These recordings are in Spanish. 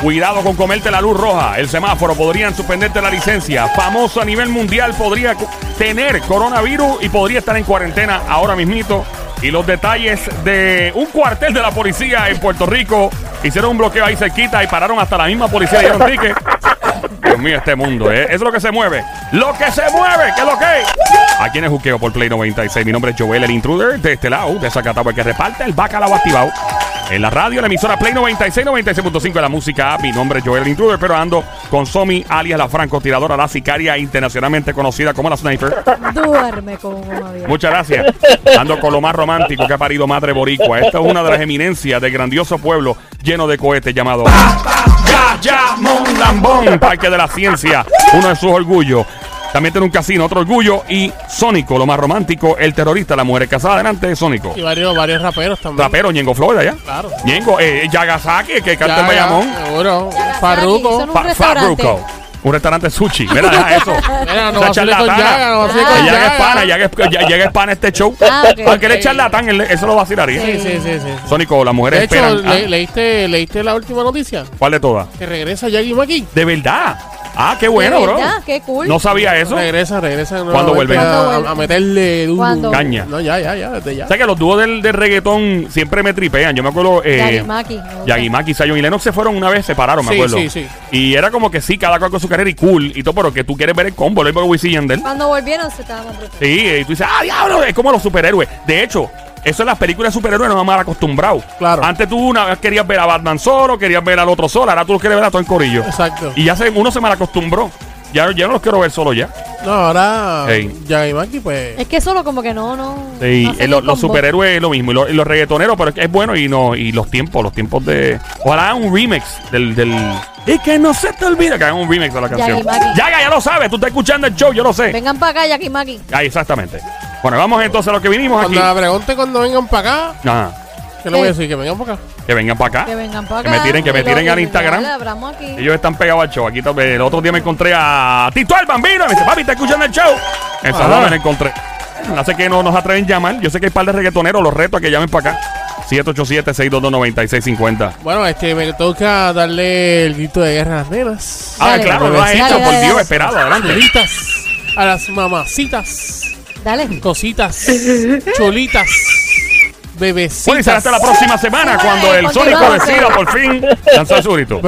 Cuidado con comerte la luz roja. El semáforo podrían suspenderte la licencia. Famoso a nivel mundial podría tener coronavirus y podría estar en cuarentena ahora mismito. Y los detalles de un cuartel de la policía en Puerto Rico. Hicieron un bloqueo ahí cerquita y pararon hasta la misma policía dieron ticket. Dios mío, este mundo, ¿eh? Es lo que se mueve. ¡Lo que se mueve! ¿Qué es lo que es? Aquí en el juqueo por Play 96. Mi nombre es Joel, el intruder de este lado, de Zacatau, el que reparte el bacalao activado. En la radio, la emisora Play 96, 96.5 de la música. Mi nombre es Joel, el intruder, pero ando con Somi, alias la francotiradora, la sicaria internacionalmente conocida como la Sniper. Duerme como un avión. Muchas gracias. Ando con lo más romántico que ha parido Madre Boricua. Esta es una de las eminencias del grandioso pueblo lleno de cohetes llamado Bayamón Lambón, Parque de la Ciencia, uno de sus orgullos. También tiene un casino, otro orgullo. Y Sónico, lo más romántico, el terrorista, la mujer casada. Adelante, Sónico. Y varios, varios raperos también. Rapero, Ñengo Florida, ¿ya? Claro. Ñengo, eh, Yagasaki, que canta en Ya, ya, Bayamón. Seguro. Farruko. son un Fa- restaurante. Fabruco. Un restaurante sushi. Mira, deja eso. Mira, no con. Yaga, no vacile Ah. con Yaga es Yaga. pana, Yaga es- Yaga es pana este show. Ah, ok. Aunque él es charlatán, eso lo vacilaría. Sí, sí, sí, sí. Sónico, las mujeres De hecho, esperan. le- ah, leíste, ¿leíste la última noticia? ¿Cuál de todas? Que regresa Yagi Maki. De verdad. Ah, qué bueno, ¿De bro. verdad? Qué cool. No sabía eso. Regresa, regresa. ¿Cuándo vuelve? nuevamente ¿Cuándo A, vuelve? a meterle duro. ¿Cuándo? Caña. No, ya, ya, ya, desde ya. O sea que los dúos del, del reggaetón siempre me tripean. Yo me acuerdo. Eh, Yagimaki, me gusta. Yagimaki, Zion y Lennox se fueron una vez, se separaron, me Sí, acuerdo. sí, sí. Y era como que sí, cada cual con su carrera y cool y todo, pero que tú quieres ver el combo, lo mismo que Wisin y Yandel. Cuando volvieron se estaban brutos. Sí, y tú dices, ah, diablo, es como los superhéroes. De hecho, eso en las películas de superhéroes no mal acostumbrado. Claro. Antes tú una vez querías ver a Batman solo, querías ver al otro solo, ahora tú los quieres ver a todo el corillo. Exacto. Y ya se, uno se mal acostumbró. Ya, ya no los quiero ver solo ya. No, ahora Ey. Yagi Maki, pues. Es que solo como que no, no. Sí, no eh, lo- los superhéroes es lo mismo. Y, lo- y los reggaetoneros, pero es, que es bueno y no y los tiempos, los tiempos de. Ojalá hagan un remix del. del y que no se te olvide que hagan un remix de la canción. Yaga, ya lo sabes, tú estás escuchando el show, yo lo sé. Vengan para acá, Yakimaki. Ah, exactamente. Bueno, vamos entonces a lo que vinimos aquí. Pregunte cuando vengan para acá, Ajá. ¿qué le voy a Eh. decir? Que vengan para acá. Que vengan para acá. Que vengan para Que acá. me tiren, que me tiren al Instagram. ya le hablamos aquí. Ellos están pegados al show. Aquí to- el otro día me encontré a Tito el Bambino. Me dice, papi, ¿está escuchando el show? En Ajá. Salón me lo encontré. Hace que no nos atreven a llamar. Yo sé que hay un par de reggaetoneros. Los reto a que llamen para acá. 787-622-9650. Bueno, este, me toca darle el grito de guerra a las nenas. Ah, Dale. claro, lo has hecho, dale, por dale. Dios, esperado. Adelante. A las mamacitas, Dale. cositas, cholitas, bebecitas. Bueno, y será hasta la próxima semana Sí, cuando el. Sónico decida por fin lanzar su grito.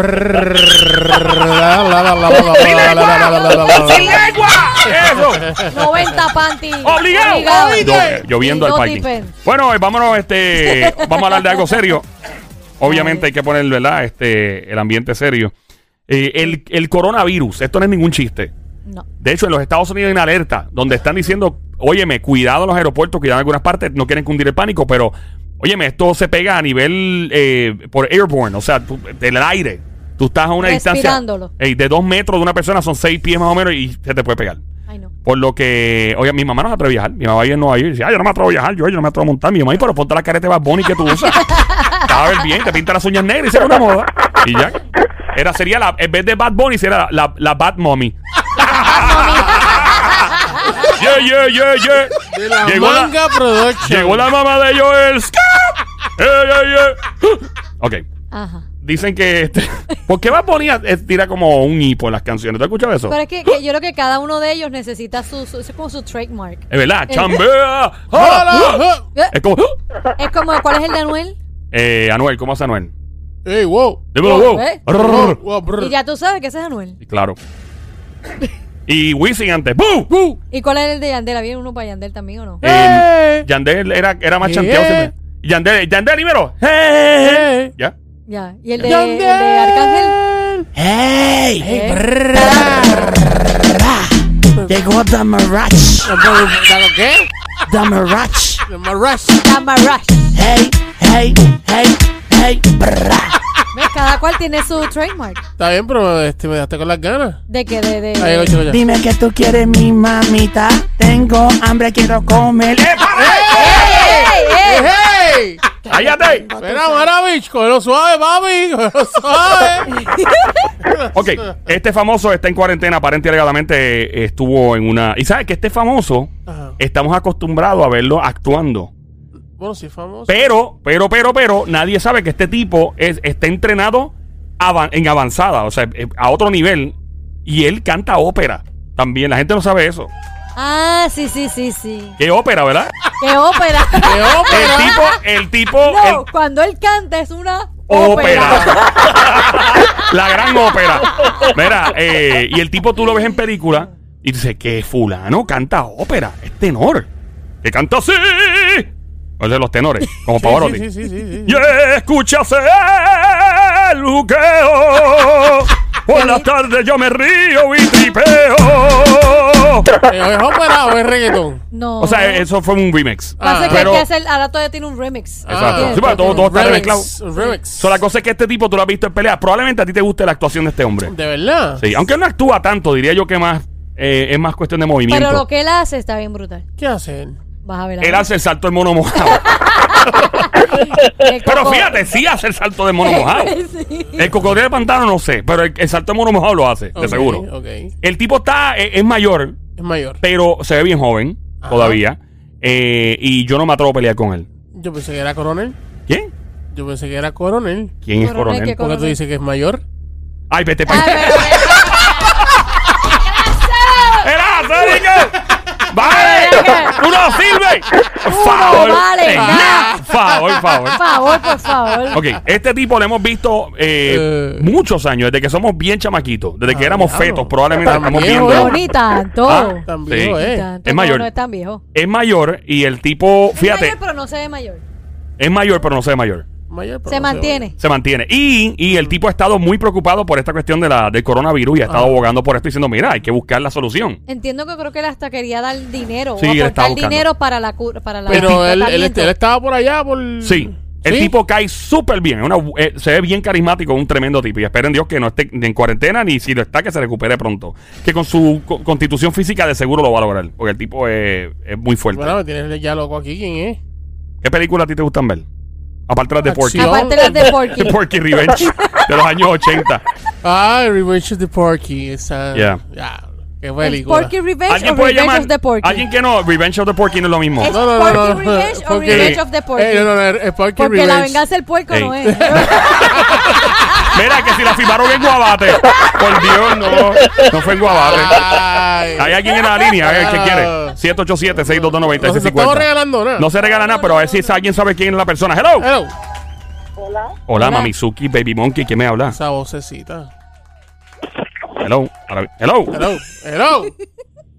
¡Sin lengua! ¡Eso! 90 panty. ¡Obligado! Yo, yo viendo Y al parking. Bueno, eh, vámonos, este, vamos a hablar de algo serio. Obviamente hay que poner, ¿verdad? Este, el ambiente serio. Eh, el, el coronavirus, esto no es ningún chiste. No. De hecho, en los Estados Unidos hay una alerta donde están diciendo, óyeme, cuidado en los aeropuertos, cuidado en algunas partes, no quieren cundir el pánico, pero, óyeme, esto se pega a nivel eh, por airborne, o sea, tú- del aire. Tú estás a una distancia de dos metros de una persona, son seis pies más o menos, y se te puede pegar. Ay, no. Por lo que, oye, mi mamá no se atreve a viajar. Mi mamá vive en Nueva York y dice, ah, yo no me atrevo a viajar, yo, yo no me atrevo a montar. Mi mamá, "Ay, pero ponte la careta de Bad Bunny que tú usas. Te va a ver bien, te pinta las uñas negras y será una moda. Y ya. Era, sería la, en vez de Bad Bunny, sería la, la, la Bad Mommy. yeah, yeah, yeah, yeah. De la Llegó la- manga production. Llegó la mamá de Joel. Eh, yeah, yeah. Ok. Ajá. Dicen que este, ¿Por qué Bad Bunny eh, tira como un hipo en las canciones? ¿Tú has escuchado eso? Pero es que, que yo creo que cada uno de ellos necesita su, su- es como su trademark. Es verdad, Eh. chambea. Ah, ¡Hola! Eh, Es como. Es como, ¿cuál es el de Anuel? Eh, Anuel, ¿cómo hace Anuel? ¡Ey, wow! Dímelo, wow. ¿eh? Wow, brr. Y ya tú sabes que ese es Anuel. Claro. Y Wisin antes. ¡Bú! ¡Bu! ¿Y cuál es el de Yandel? ¿Había uno para Yandel también o no? Eh, Yandel era, era más Eh. chanteado siempre. Yandel, Yandel, dímelo. ¡Eh! Eh. ¿Ya? Ya. ¿Y el de, Yandel. el de Arcángel? ¡Hey! ¿Eh? Llegó Mirage. The Marash. Tamarash. Hey, hey, hey, hey. Brra. ¿Ves? Cada cual tiene su trademark. Está bien, pero este, me dejaste con las ganas. ¿De qué? De, de, Ahí, ocho, ya. Dime que tú quieres mi mamita. Tengo hambre, quiero comer. ¡Ey, ey! ¡Hey! ¡Cállate! Mira, Maravich, cógelo suave, papi. Cógelo suave. Ok, este famoso está en cuarentena, aparente y alegadamente eh, estuvo en una... Y sabes que este famoso, Ajá. estamos acostumbrados a verlo actuando. Bueno, sí, famoso. Pero, pero, pero, pero, nadie sabe que este tipo es, está entrenado avan- en avanzada, o sea, eh, a otro nivel. Y él canta ópera. También, la gente no sabe eso. Ah, sí, sí, sí, sí. ¿Qué ópera, verdad? ¡Qué ópera! ¡Qué ópera! El tipo, el tipo, No, el- cuando él canta es una ópera. ópera. la gran ópera. Mira, eh, y el tipo tú lo ves en película y dices que fulano canta ópera, es tenor. Que canta así. O de los tenores, como Pavarotti. Sí, sí, sí, sí, sí. Y escuchas el luqueo. Por la tarde yo me río y tripeo. ¿Es ópera o es reggaetón? No. O sea, eso fue un remix. Pasa Ah. que Pero- hay que hacer, ahora todavía tiene un remix. Exacto. ¿Entiendes? Sí, pero todo- todo está remezclado. Remix. So, la cosa es que este tipo tú lo has visto en pelea. Probablemente a ti te guste la actuación de este hombre. ¿De verdad? Sí, aunque no actúa tanto, diría yo que más eh, es más cuestión de movimiento. Pero lo que él hace está bien brutal. ¿Qué hace él? Vas a ver. Él hace el salto del mono mojado. Pero fíjate, sí hace el salto del mono mojado. Sí. El cocodrilo de pantano no sé, pero el, el salto del mono mojado lo hace, de Ok, seguro. Ok. El tipo está, eh, es mayor, Es mayor. pero se ve bien joven Ajá. todavía. eh, y yo no me atrevo a pelear con él. Yo pensé que era coronel. ¿Quién? Yo pensé que era coronel. ¿Quién es Coronel, coronel? ¿qué ¿Por qué tú Coronel. dices que es mayor? Ay, vete para pero- ¡Tú no sirves! ¡Favor! vale, Eh, nada. ¡Favor, favor! Por favor, por favor. Ok, este tipo lo hemos visto eh, Eh. muchos años, desde que somos bien chamaquitos, desde que Ah, éramos diablo. fetos, probablemente Tan estamos viejo, viendo. No, ni tanto. Ah, Tan Sí. viejo, Ni eh. tanto. Es No, mayor. No, es tan viejo. Es mayor y el tipo, Es fíjate, mayor, pero no se ve mayor. es mayor, pero no se ve mayor. Mayor, Se mantiene. Se mantiene. Y, y el tipo ha estado muy preocupado por esta cuestión de la, del coronavirus y ha estado Ah. abogando por esto diciendo, mira, hay que buscar la solución. Entiendo que creo que él hasta quería dar dinero Sí, o aportar buscando. dinero para la cura, para la Pero él, él, estaba por allá por... Sí. El ¿Sí? tipo cae súper bien. es una- eh, se ve bien carismático, un tremendo tipo. Y esperen Dios que no esté ni en cuarentena ni si lo está, que se recupere pronto. Que con su co- constitución física de seguro lo va a lograr. Porque el tipo es, es muy fuerte. Bueno, tienes ya loco aquí. ¿Quién es? ¿Qué películas a ti te gustan ver? Aparte las de Porky. Acción. Aparte las de Porky. Porky Revenge de los años 80. Ah, Revenge of the Porky. Esa... Yeah. Ya. Qué ¿Es película. Porky Revenge ¿Alguien o puede Revenge llamar? of the Porky? Alguien que no, Revenge of the Porky no es lo mismo. Es No, no, no, Porky no, no. Revenge o Revenge of the Porky. Eh, no, no, no, es Porky Porque Revenge. la venganza del puerco Ey. no es. Mira que si la firmaron en Guabate. Por Dios, no. No fue en Guabate. Ay. Hay alguien en la línea eh, que quiere. Ah. 787-622-9650. No, regalando nada. No se regala nada, pero a ver si alguien sabe quién es la persona. Hello. Hello. Hola, Hola. Mamizuki, Baby Monkey. ¿Quién me habla? Esa vocecita. Hello. Hello. Hello. Hello.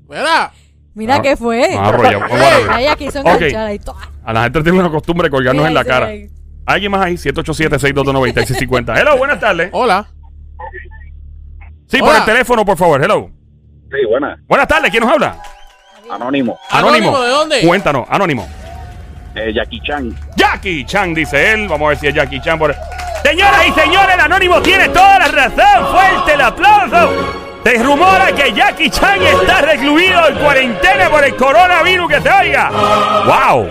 Mira. Mira No, qué fue. no, arrolla, vamos a arrollar. Ahí aquí son Ok. enganchadas y todo. A la gente tiene una costumbre de colgarnos en la cara. ¿Alguien más ahí? 787-622-9650. Hello, buenas tardes. Hola. Sí, por el teléfono, por favor. Hello. Sí, buena. Buenas tardes. ¿Quién nos habla? Anónimo. Anónimo, ¿de dónde? Cuéntanos, Anónimo. Eh, Jackie Chan. Jackie Chan, dice él. Vamos a ver si es Jackie Chan. Por... Señoras y señores, el Anónimo tiene toda la razón. Fuerte el aplauso. Se rumora que Jackie Chan está recluido en cuarentena por el coronavirus que se oiga. ¡Wow!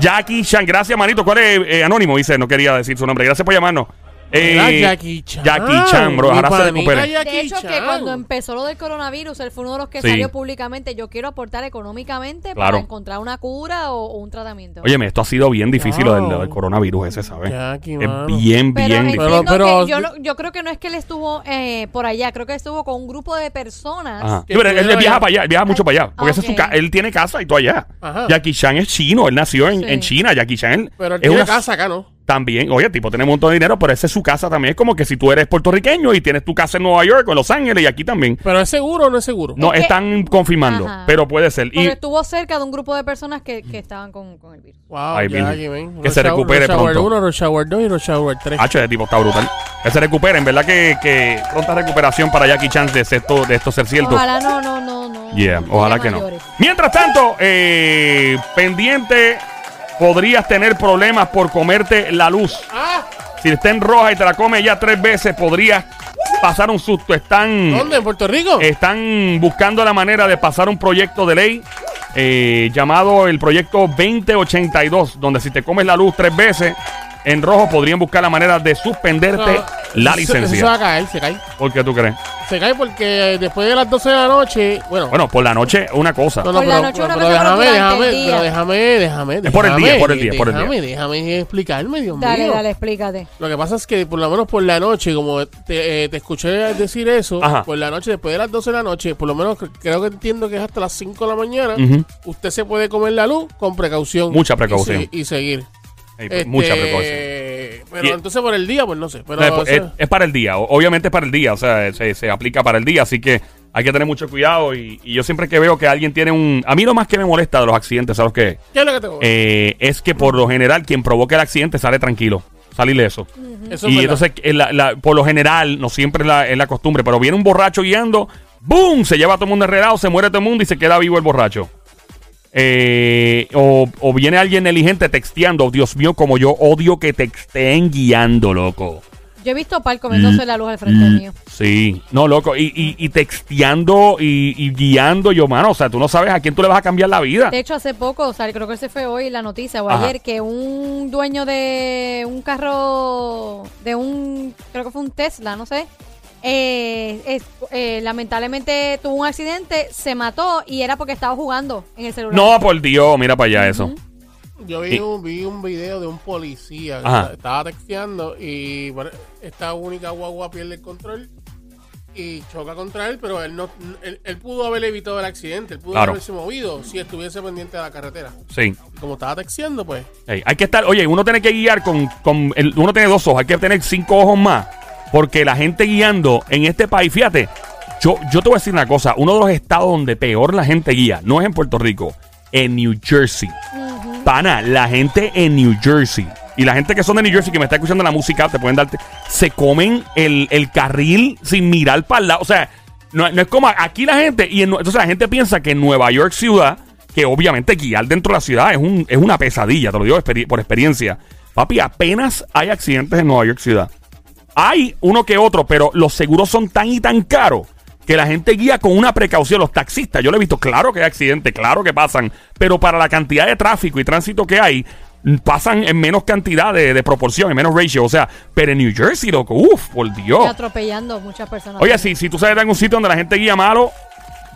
Jackie Chan, gracias, manito. ¿Cuál es eh, Anónimo? Dice, no quería decir su nombre. Gracias por llamarnos. Eh, Jackie Chan. Jackie Chan, bro. Ahora se. Jackie De hecho, que cuando empezó lo del coronavirus, él fue uno de los que Sí. salió públicamente. Yo quiero aportar económicamente Claro. para encontrar una cura o, o un tratamiento. Óyeme, esto ha sido bien difícil lo del, Wow. lo del coronavirus ese, ¿sabes? Jackie, Es mano. bien, pero bien difícil. Pero- pero- que yo, no- yo creo que no es que él estuvo eh, por allá, creo que estuvo con un grupo de personas. Sí, pero él, viaja para allá, él viaja mucho para allá. Porque ese es su él tiene casa y todo allá. Ajá. Jackie Chan es chino, él nació en, Sí. en China. Jackie Chan Pero él es tiene una- casa acá, ¿no? También, oye, el tipo tiene un montón de dinero, pero esa es su casa también. Es como que si tú eres puertorriqueño y tienes tu casa en Nueva York o en Los Ángeles y aquí también. Pero es seguro o no es seguro. No Es que- están confirmando, Ajá. pero puede ser. Porque Y estuvo cerca de un grupo de personas que, que estaban con, con el virus. Wow, Ay. Que Rush se Hour- recupere Rush Hour pronto. 1, Rush Hour 2 y Rush Hour 3. H de tipo está brutal. Que se recuperen, ¿verdad? Que, que pronta recuperación para Jackie Chan de esto, de esto ser cierto. Ojalá no, no, no, no. Yeah, ojalá que no. mayores. Mientras tanto, eh, pendiente, podrías tener problemas por comerte la luz. Ah, Si está en roja y te la comes ya tres veces, podrías pasar un susto. Están, ¿dónde? ¿En Puerto Rico? están buscando la manera de pasar un proyecto de ley eh, llamado el proyecto 2082, donde si te comes la luz tres veces, en rojo podrían buscar la manera de suspenderte No, la eso- Eso se va licencia. a caer, se cae. ¿Por qué tú crees? Se cae porque después de las 12 de la noche, bueno, Bueno, por la noche una cosa. no, no, Por la pero, noche una pero cosa, pero déjame, durante déjame, día. pero déjame, déjame, Es por el día, déjame, por el día, por el día. déjame, déjame explicarme, Dios Dale, mío. dale, explícate. Lo que pasa es que por lo menos por la noche, como te, eh, te escuché decir eso, Ajá. por la noche, después de las 12 de la noche, por lo menos cre- creo que entiendo que es hasta las 5 de la mañana, usted se puede comer la luz con precaución. Mucha y precaución. se- Y, seguir. Este, Mucha precaución. Pero Y- entonces por el día, pues no sé. Pero, No, es, o sea, es- es para el día, obviamente es para el día, o sea, se, se aplica para el día, así que hay que tener mucho cuidado y, y yo siempre que veo que alguien tiene un... A mí lo más que me molesta de los accidentes, ¿sabes qué? ¿qué es lo que tengo? Eh, es que por lo general quien provoca el accidente sale tranquilo, salir eso. Eso es Y verdad. entonces, eh, la- la- por lo general, no siempre es la, es la costumbre, pero viene un borracho guiando, ¡boom! Se lleva a todo el mundo enredado, se muere todo el mundo y se queda vivo el borracho. Eh, o, o viene alguien negligente texteando. Dios mío, como yo odio que texteen guiando, loco. Yo he visto a Pal comiéndose la luz al frente Mm, mío. Sí, no, loco. Y, y, y texteando y, y guiando, yo, mano. O sea, tú no sabes a quién tú le vas a cambiar la vida. De hecho, hace poco, o sea, creo que se fue hoy la noticia o Ajá. ayer, que un dueño de un carro, de un, creo que fue un Tesla, no sé, eh, es- eh, lamentablemente tuvo un accidente, se mató y era porque estaba jugando en el celular. No, por Dios, mira para allá eso. Yo vi Y- un, vi un video de un policía que Ajá. estaba texteando y bueno, esta única guagua pierde el control y choca contra él, pero él no él, él pudo haber evitado el accidente, él pudo Claro. haberse movido si estuviese pendiente de la carretera. Sí. Y como estaba texteando, pues, hay que estar, oye, uno tiene que guiar con, con el- uno tiene dos ojos, hay que tener cinco ojos más, porque la gente guiando en este país, fíjate, yo, yo te voy a decir una cosa, uno de los estados donde peor la gente guía, no es en Puerto Rico, en New Jersey. Pana, la gente en New Jersey y la gente que son de New Jersey que me está escuchando la música, te pueden darte, se comen el, el carril sin mirar para el lado, o sea, no, no es como aquí la gente, y en- entonces la gente piensa que en Nueva York ciudad, que obviamente guiar dentro de la ciudad es, un, es una pesadilla, te lo digo por experiencia. Papi, apenas hay accidentes en Nueva York ciudad. Hay uno que otro, pero los seguros son tan y tan caros que la gente guía con una precaución. Los taxistas, yo lo he visto, claro que hay accidentes, claro que pasan, pero para la cantidad de tráfico y tránsito que hay, pasan en menos cantidad de, de proporción, en menos ratio. O sea, pero en New Jersey, loco, uff, por Y Dios. atropellando muchas personas. Oye, si, si tú sabes de algún sitio donde la gente guía malo,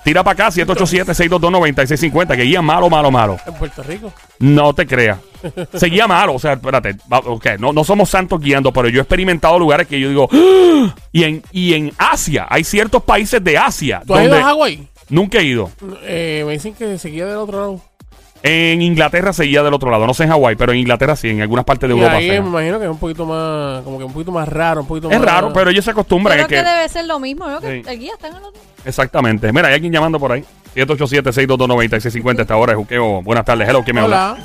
tira para acá, 787-622-9650, que guía malo, malo, malo. en Puerto Rico. No te creas. Se guía malo, o sea, espérate. va- ok, no, no somos santos guiando, pero yo he experimentado lugares que yo digo. "¡Ah!". Y en, y en Asia, hay ciertos países de Asia ¿Tú has ido a Hawái? nunca he ido. Eh, me dicen que seguía del otro lado. En Inglaterra seguía del otro lado, no sé en Hawái, pero en Inglaterra sí, en algunas partes de Y Europa. ahí sí. me imagino que es un poquito más, como que un poquito más raro, un poquito Es más... raro, pero ellos se acostumbran. Creo es que, que- debe ser lo mismo, ¿no? Que Sí. el guía está en el otro. Exactamente. Mira, hay alguien llamando por ahí. 787-622-9650 a esta hora. Juqueo. Buenas tardes. Hello, ¿quién me habla? Hola.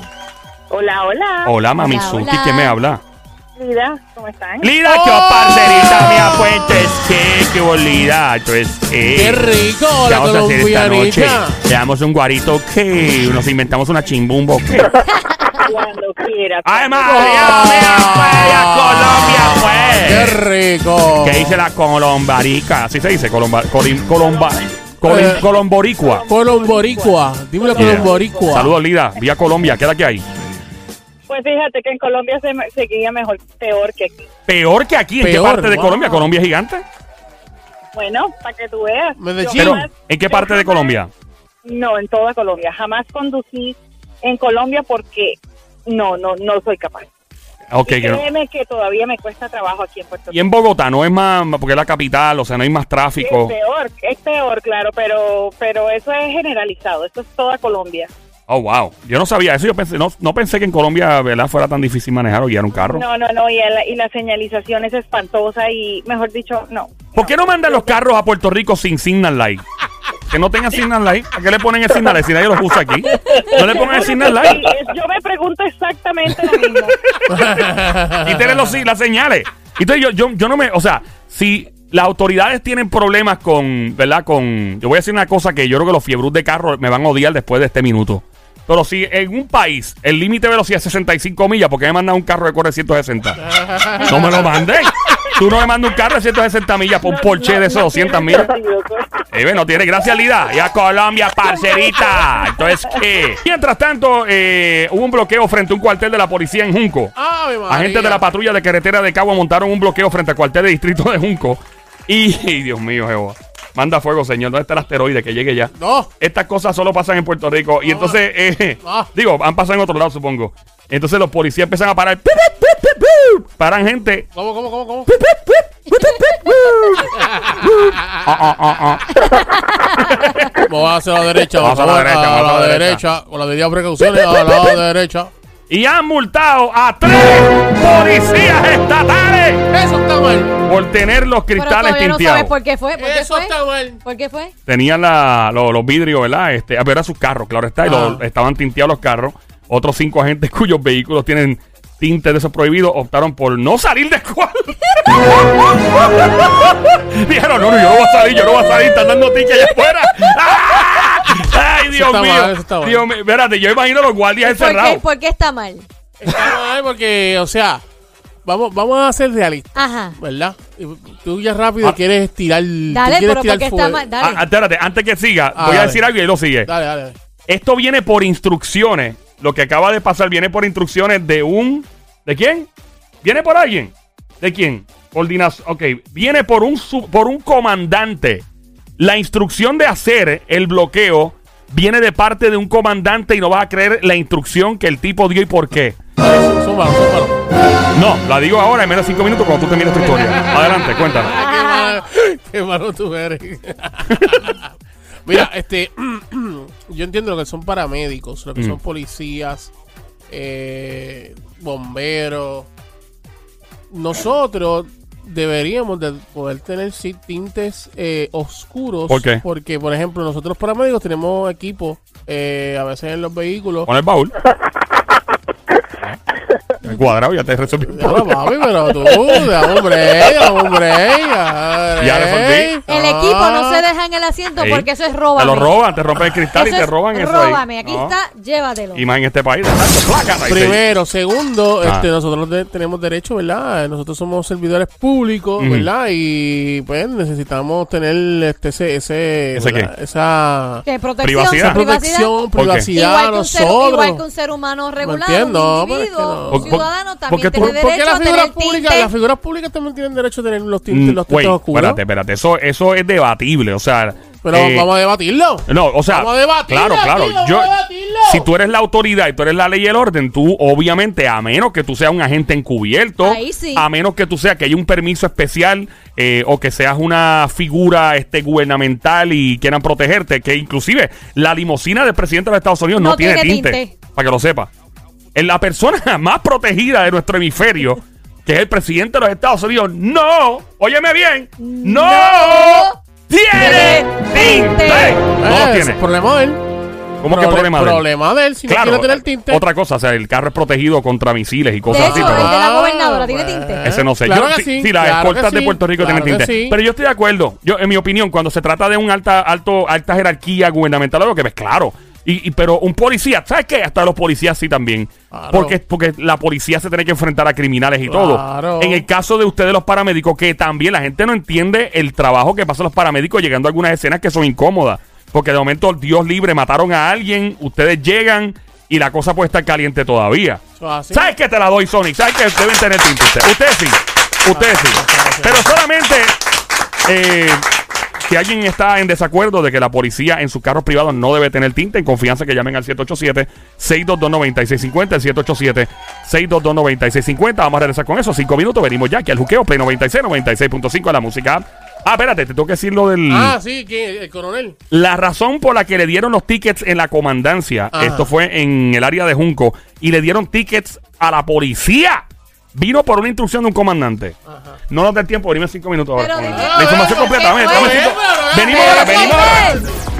Hola, hola. Hola, mami Hola, Suki, hola. ¿quién me habla? Lida, ¿cómo están? Lida, qué ¡Oh! parcerita, mía fuentes, qué, qué bolida, pues, qué. ¡Qué rico! ¿Qué La vamos a hacer esta noche? Le damos un guarito que nos inventamos una chimbumbo que. Cuando quiera. ¡Ay, cuando María! Oh. ¡Mira, pues! ¡A Colombia, ¡Qué pues! rico! ¿Qué dice la colombarica? Así se dice, colomba, colim- colomba, colim- Eh. colomboricua. Colomboricua. Dímelo Yeah. Colomboricua. Saludos, Lida. Vía Colombia, ¿qué edad que hay? Pues fíjate que en Colombia se, me- se guía mejor, peor que aquí. Peor que aquí. ¿En qué parte de wow. Colombia? ¿Colombia es gigante? Bueno, para que tú veas. Medellín. Pero, ¿en qué parte de Colombia? No, en toda Colombia. Jamás conducí en Colombia porque no, no, no soy capaz. Ok, Y que no. créeme que todavía me cuesta trabajo aquí en Puerto Y en Bogotá no es más, porque es la capital, o sea, no hay más Es tráfico. peor, es peor, claro, pero, pero eso es generalizado. Esto es toda Colombia. Oh, wow. Yo no sabía eso. Yo pensé, no, no pensé que en Colombia, ¿verdad? Fuera tan difícil manejar o guiar un carro. No, no, no, y la, y la señalización es espantosa y, mejor dicho, no. ¿Por qué no mandan los carros a Puerto Rico sin Signal Light? Que no tengan Signal Light. ¿A qué le ponen el Signal Light si nadie los usa aquí? No le pongan el Signal Light. yo me pregunto exactamente lo mismo. Y tienen los, las señales. Entonces yo, yo, yo no me... O sea, si las autoridades tienen problemas con, ¿verdad? Con... Yo voy a decir una cosa que yo creo que los fiebrus de carro me van a odiar después de este minuto. Pero si en un país el límite de velocidad es 65 millas, ¿por qué me mandan un carro que corre 160? No me lo manden. Tú no me mandas un carro de 160 millas por un Porsche de esos 200 millas. Eh, no tiene gracias, Lida. Y a Colombia, parcerita. Entonces, ¿qué? Mientras tanto, eh, hubo un bloqueo frente a un cuartel de la policía en Junco. Agentes de la patrulla de carretera de Cagua montaron un bloqueo frente al cuartel de distrito de Junco. Y, y, Dios mío, Jehová. Manda fuego, señor. ¿Dónde está el asteroide? Que llegue ya. No. Estas cosas solo pasan en Puerto Rico. Y entonces, eh, Ah. digo, han pasado en otro lado, supongo. Entonces los policías empiezan a parar. ¡Pip, pip, pip! Paran gente. ¿Cómo, cómo, cómo, cómo? Ah, ah. Vamos a hacer la derecha. Vamos a la derecha, la la. Con las medidas precauciones. A la derecha. Y han multado a tres policías estatales Eso está mal. por tener los Pero cristales todavía no sabes tinteados. por qué fue. ¿Por qué Eso fue? está mal. ¿Por qué fue? Tenían la- lo- los vidrios, ¿verdad? Este, a ver, era sus carros, claro está. Y Ah. estaban tinteados los carros. Otros cinco agentes cuyos vehículos tienen tintes de esos prohibidos optaron por no salir de escuadra. Dijeron, no, no, yo no voy a salir, yo no voy a salir, están dando tickets allá afuera. ¡Ah! Ay, Dios está mío. mal, eso está mal. Dios mío. Espérate, yo imagino los guardias ¿Por qué, encerrados. por qué está mal? Está mal porque, o sea, vamos, vamos a ser realistas. Ajá. ¿Verdad? Tú ya rápido Ah. quieres estirar. Dale, quieres pero tirar ¿por qué está mal? Dale. Ah, espérate, antes que siga, Ah, voy a decir algo y lo sigue. Dale, dale. dale. Esto viene por instrucciones. Lo que acaba de pasar viene por instrucciones de un. ¿De quién? ¿Viene por alguien? ¿De quién? Coordinación. Ok. Viene por un, sub- por un comandante. La instrucción de hacer el bloqueo viene de parte de un comandante y no vas a creer la instrucción que el tipo dio y por qué. Dale, súmalo, súmalo. No, la digo ahora en menos de cinco minutos cuando tú termines tu historia. Adelante, cuéntame. Qué malo, qué malo tú eres. Mira, este, yo entiendo lo que son paramédicos, lo que Mm. son policías, eh, bomberos. Nosotros deberíamos de poder tener sí, tintes eh, oscuros. ¿Por qué? Porque, por ejemplo, nosotros paramédicos tenemos equipo, eh, a veces en los vehículos. Pon el baúl. El cuadrado ya te resolví. el Ya, problema. papi, pero tú, da hombre, da hombre. Ya resolví. El equipo no se deja en el asiento Ey. porque eso es Te róbame. lo roban, te rompen el cristal y te es roban eso ahí. Róbame, aquí No. está, llévatelo. Y más en este país. exacto, te- Primero, segundo, Ah. este, nosotros de- tenemos derecho, ¿verdad? Nosotros somos servidores públicos, Ujú. ¿verdad? Y pues necesitamos tener este, ese, ese, ¿Ese ¿verdad? qué? esa ¿Qué? Protección, Privacidad. protección, privacidad Igual a que, un ser, nosotros. igual que un ser humano regular, entiendo, un pero es que individuo, no. un Por- por- ciudadano porque también tú- tiene ¿Por qué derecho las a tener figuras públicas, tinte. las figuras públicas también tienen derecho a tener los tintes, Mm, los wait, tintes oscuros? espérate, espérate. Eso, eso es debatible. O sea. Pero eh, vamos a debatirlo. No, o sea, Vamos a debatirlo claro, claro. vamos Yo, a debatirlo. si tú eres la autoridad y tú eres la ley y el orden, tú obviamente, a menos que tú seas un agente encubierto, sí. a menos que tú seas que haya un permiso especial eh, o que seas una figura este gubernamental y quieran protegerte, que inclusive la limusina del presidente de los Estados Unidos no, No tiene, tiene tinte, tinte. para que lo sepa. Es la persona más protegida de nuestro hemisferio, que es el presidente de los Estados Unidos, no, óyeme bien, no, No tiene tinte. No lo tiene. problema de él. ¿Cómo que Proble- problema de él? Problema de él, si Claro, no quiere tener tinte. otra cosa, o sea, el carro es protegido contra misiles y De cosas así, hecho, pero el de la Ah, gobernadora tiene bueno. tinte. ese no sé. Claro Yo- que sí, sí, sí, las claro escoltas que de sí, Puerto Rico claro tienen que tinte. sí. Pero yo estoy de acuerdo. Yo, en mi opinión, cuando se trata de un alta, alto, alta jerarquía gubernamental, algo que ves claro. Y, y- pero un policía, ¿sabes qué? Hasta los policías sí también. Claro. Porque, porque la policía se tiene que enfrentar a criminales y Claro. todo. En el caso de ustedes, los paramédicos, que también la gente no entiende el trabajo que pasan los paramédicos llegando a algunas escenas que son incómodas. Porque de momento, Dios libre, mataron a alguien, ustedes llegan y la cosa puede estar caliente todavía. Así. ¿Sabes que te la doy, Sonic? ¿Sabes que deben tener tinte ustedes? Ustedes sí. Ustedes sí. Pero solamente eh, si alguien está en desacuerdo de que la policía en sus carros privados no debe tener tinte, en confianza que llamen al 787-622-9650. El 787-622-9650. Vamos a regresar con eso. Cinco minutos. Venimos ya aquí al juqueo. Play 96, 96.5 a la música. Ah, espérate, te tengo que decir lo del... Ah, sí, ¿quién? el coronel. La razón por la que le dieron los tickets en la comandancia, Ajá. esto fue en el área de Junco, y le dieron tickets a la policía, vino por una instrucción de un comandante. No nos da el tiempo, venimos cinco minutos ahora. Pero La información completa, dame, dame Oye, cinco- pero, Venimos ahora, venimos ahora.